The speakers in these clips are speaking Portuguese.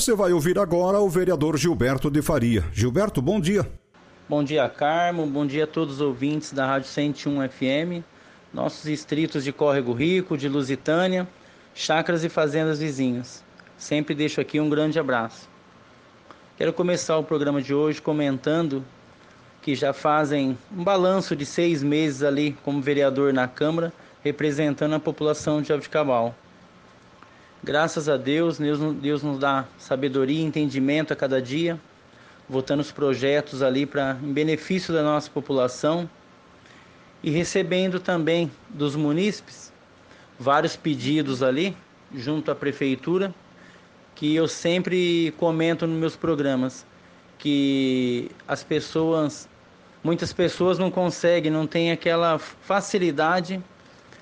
Você vai ouvir agora o vereador Gilberto de Faria. Gilberto, bom dia. Bom dia, Carmo. Bom dia a todos os ouvintes da Rádio 101 FM, nossos distritos de Córrego Rico, de Lusitânia, chácaras e fazendas vizinhas. Sempre deixo aqui um grande abraço. Quero começar o programa de hoje comentando que já fazem um balanço de seis meses ali como vereador na Câmara, representando a população de Jabuticabal. Graças a Deus, Deus, Deus nos dá sabedoria e entendimento a cada dia, votando os projetos ali para em benefício da nossa população e recebendo também dos munícipes vários pedidos ali junto à prefeitura que eu sempre comento nos meus programas que as pessoas muitas pessoas não conseguem, não têm aquela facilidade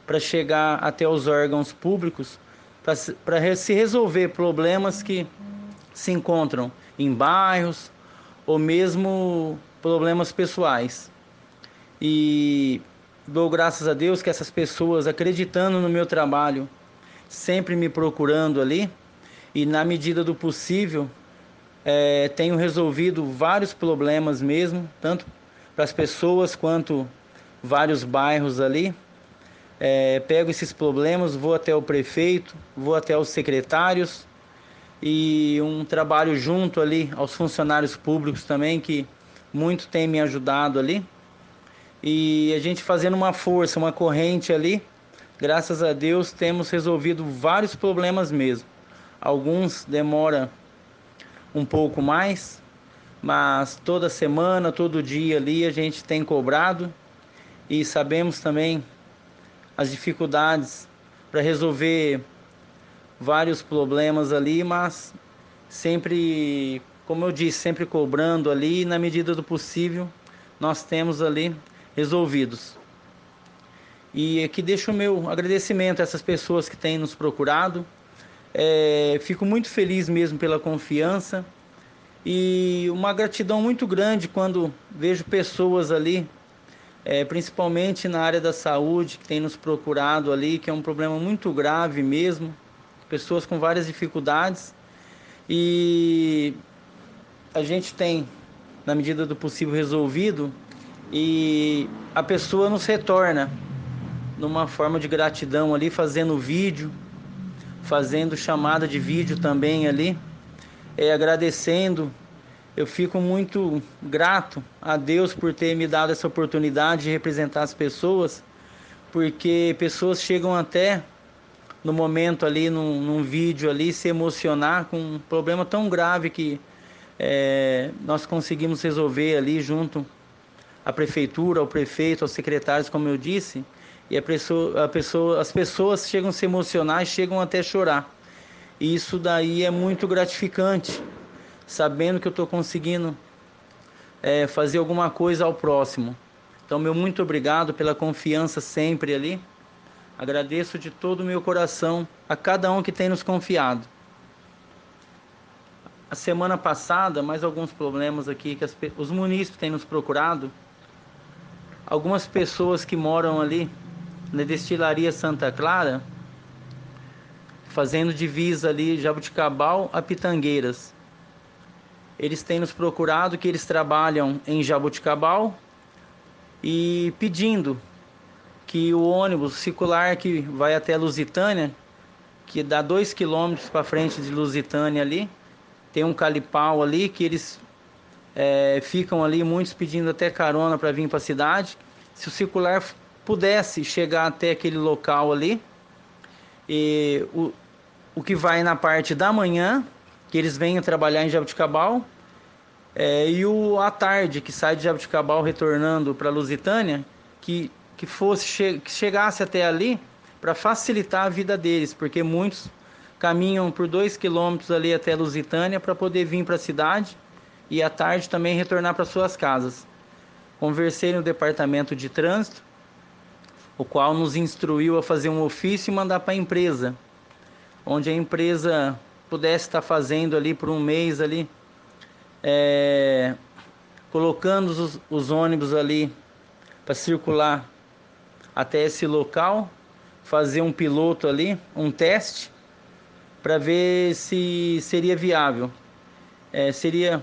para chegar até os órgãos públicos para se resolver problemas que se encontram em bairros ou mesmo problemas pessoais. E dou graças a Deus que essas pessoas, acreditando no meu trabalho, sempre me procurando ali e, na medida do possível, é, tenho resolvido vários problemas mesmo, tanto para as pessoas quanto vários bairros ali é, pego esses problemas, vou até o prefeito, vou até os secretários e um trabalho junto ali aos funcionários públicos também que muito tem me ajudado ali e a gente fazendo uma força, uma corrente ali, graças a Deus temos resolvido vários problemas mesmo. Alguns demora um pouco mais, mas toda semana, todo dia ali a gente tem cobrado e sabemos também as dificuldades para resolver vários problemas ali, mas sempre, como eu disse, sempre cobrando ali, na medida do possível, nós temos ali resolvidos. E aqui deixo o meu agradecimento a essas pessoas que têm nos procurado. É, fico muito feliz mesmo pela confiança e uma gratidão muito grande quando vejo pessoas ali é, principalmente na área da saúde, que tem nos procurado ali, que é um problema muito grave mesmo, pessoas com várias dificuldades. E a gente tem, na medida do possível, resolvido. E a pessoa nos retorna numa forma de gratidão ali, fazendo vídeo, fazendo chamada de vídeo também ali, é, agradecendo eu fico muito grato a Deus por ter me dado essa oportunidade de representar as pessoas, porque pessoas chegam até no momento ali, num, num vídeo ali, se emocionar com um problema tão grave que é, nós conseguimos resolver ali junto à prefeitura, ao prefeito, aos secretários, como eu disse, e a pessoa, a pessoa, as pessoas chegam a se emocionar e chegam até chorar. E isso daí é muito gratificante, sabendo que eu estou conseguindo é, fazer alguma coisa ao próximo. Então, meu muito obrigado pela confiança sempre ali. Agradeço de todo o meu coração a cada um que tem nos confiado. A semana passada, mais alguns problemas aqui que as, os munícipes têm nos procurado. Algumas pessoas que moram ali na destilaria Santa Clara, fazendo divisa ali Jabuticabal a Pitangueiras eles têm nos procurado que eles trabalham em Jabuticabal e pedindo que o ônibus circular que vai até Lusitânia, que dá dois quilômetros para frente de Lusitânia ali, tem um calipau ali que eles é, ficam ali, muitos pedindo até carona para vir para a cidade. Se o circular pudesse chegar até aquele local ali, e o, o que vai na parte da manhã que eles venham trabalhar em Jabuticabal. É, e o à tarde, que sai de Jabuticabal retornando para Lusitânia, que, que fosse che que chegasse até ali para facilitar a vida deles, porque muitos caminham por dois quilômetros ali até Lusitânia para poder vir para a cidade e à tarde também retornar para suas casas. Conversei no departamento de trânsito, o qual nos instruiu a fazer um ofício e mandar para a empresa, onde a empresa pudesse estar fazendo ali por um mês ali, é, colocando os, os ônibus ali para circular até esse local, fazer um piloto ali, um teste, para ver se seria viável. É, seria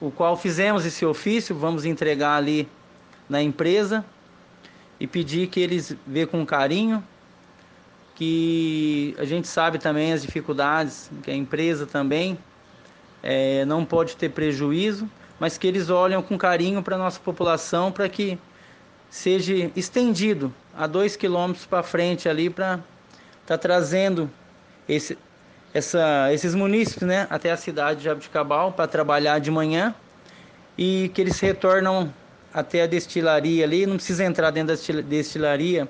o qual fizemos esse ofício, vamos entregar ali na empresa e pedir que eles vê com carinho, que a gente sabe também as dificuldades, que a empresa também é, não pode ter prejuízo, mas que eles olham com carinho para a nossa população para que seja estendido a dois quilômetros para frente ali para estar tá trazendo esse, essa, esses munícipes né, até a cidade de Jabuticabal para trabalhar de manhã e que eles retornam até a destilaria ali, não precisa entrar dentro da destilaria,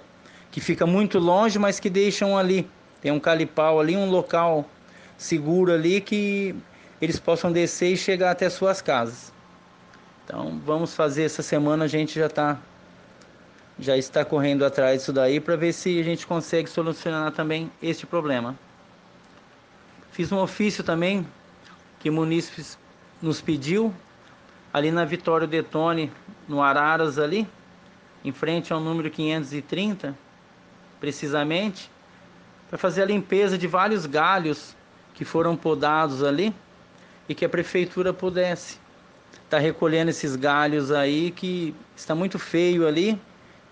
que fica muito longe, mas que deixam ali, tem um calipau ali, um local seguro ali que eles possam descer e chegar até suas casas. Então vamos fazer essa semana, a gente já está já está correndo atrás disso daí para ver se a gente consegue solucionar também este problema. Fiz um ofício também que o munícipe nos pediu ali na Vitório Detone, no Araras ali, em frente ao número 530, precisamente, para fazer a limpeza de vários galhos que foram podados ali e que a prefeitura pudesse estar tá recolhendo esses galhos aí que está muito feio ali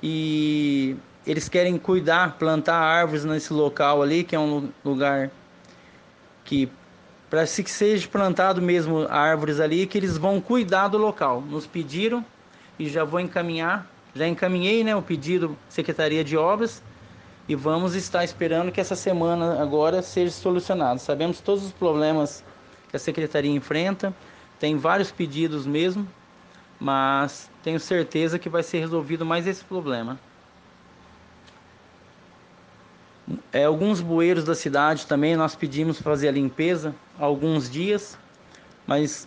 e eles querem cuidar, plantar árvores nesse local ali, que é um lugar que para se que seja plantado mesmo árvores ali, que eles vão cuidar do local. Nos pediram e já vou encaminhar, já encaminhei né, o pedido Secretaria de Obras e vamos estar esperando que essa semana agora seja solucionado. Sabemos todos os problemas que a Secretaria enfrenta, tem vários pedidos mesmo, mas tenho certeza que vai ser resolvido mais esse problema. É, alguns bueiros da cidade também nós pedimos fazer a limpeza há alguns dias, mas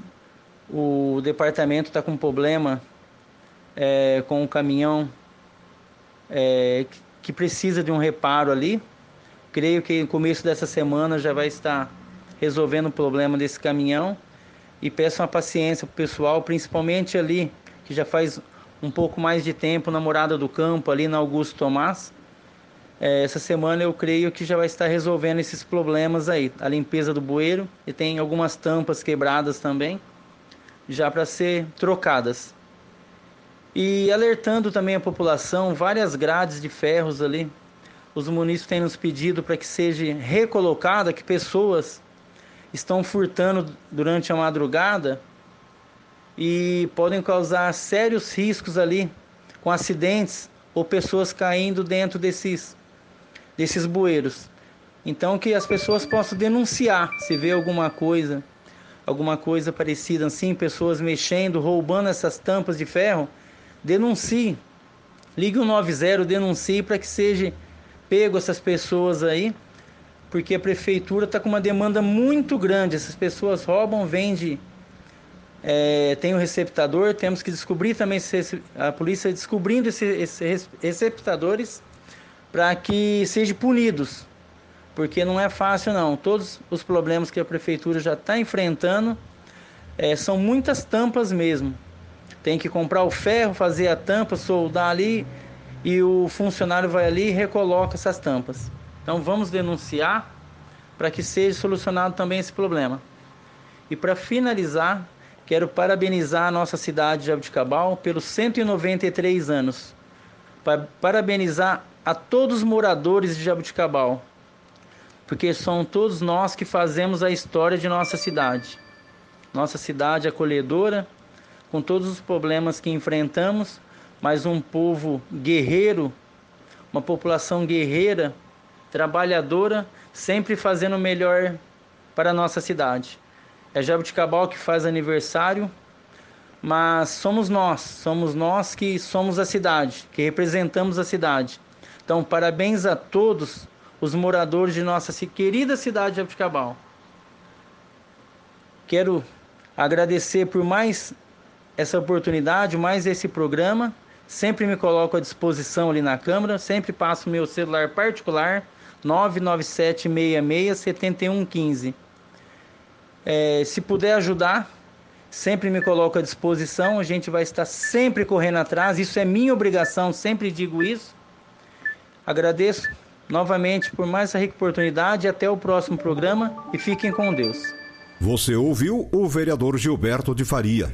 o departamento está com problema é, com o caminhão é, que precisa de um reparo ali. Creio que no começo dessa semana já vai estar resolvendo o problema desse caminhão e peço uma paciência para o pessoal, principalmente ali que já faz um pouco mais de tempo na morada do campo ali na Augusto Tomás é, essa semana eu creio que já vai estar resolvendo esses problemas aí. A limpeza do bueiro e tem algumas tampas quebradas também, já para ser trocadas. E alertando também a população, várias grades de ferros ali. Os munícipes têm nos pedido para que seja recolocada, que pessoas estão furtando durante a madrugada e podem causar sérios riscos ali com acidentes ou pessoas caindo dentro desses desses bueiros. Então que as pessoas possam denunciar se vê alguma coisa, alguma coisa parecida assim, pessoas mexendo, roubando essas tampas de ferro, denuncie. Ligue o 90, denuncie para que seja pego essas pessoas aí, porque a prefeitura está com uma demanda muito grande. Essas pessoas roubam, vendem, é, tem o receptador, temos que descobrir também se a polícia descobrindo esses, esses receptadores para que sejam punidos, porque não é fácil não. Todos os problemas que a prefeitura já está enfrentando é, são muitas tampas mesmo. Tem que comprar o ferro, fazer a tampa, soldar ali e o funcionário vai ali e recoloca essas tampas. Então vamos denunciar para que seja solucionado também esse problema. E para finalizar, quero parabenizar a nossa cidade de Abdicabal pelos 193 anos. Parabenizar a todos os moradores de Jabuticabal, porque são todos nós que fazemos a história de nossa cidade. Nossa cidade acolhedora, com todos os problemas que enfrentamos, mas um povo guerreiro, uma população guerreira, trabalhadora, sempre fazendo o melhor para a nossa cidade. É Jabuticabal que faz aniversário, mas somos nós, somos nós que somos a cidade, que representamos a cidade. Então, parabéns a todos os moradores de nossa querida cidade de Abticabal. Quero agradecer por mais essa oportunidade, mais esse programa. Sempre me coloco à disposição ali na Câmara, sempre passo meu celular particular 997667115. É, se puder ajudar, sempre me coloco à disposição. A gente vai estar sempre correndo atrás. Isso é minha obrigação, sempre digo isso. Agradeço novamente por mais essa rica oportunidade. Até o próximo programa e fiquem com Deus. Você ouviu o vereador Gilberto de Faria.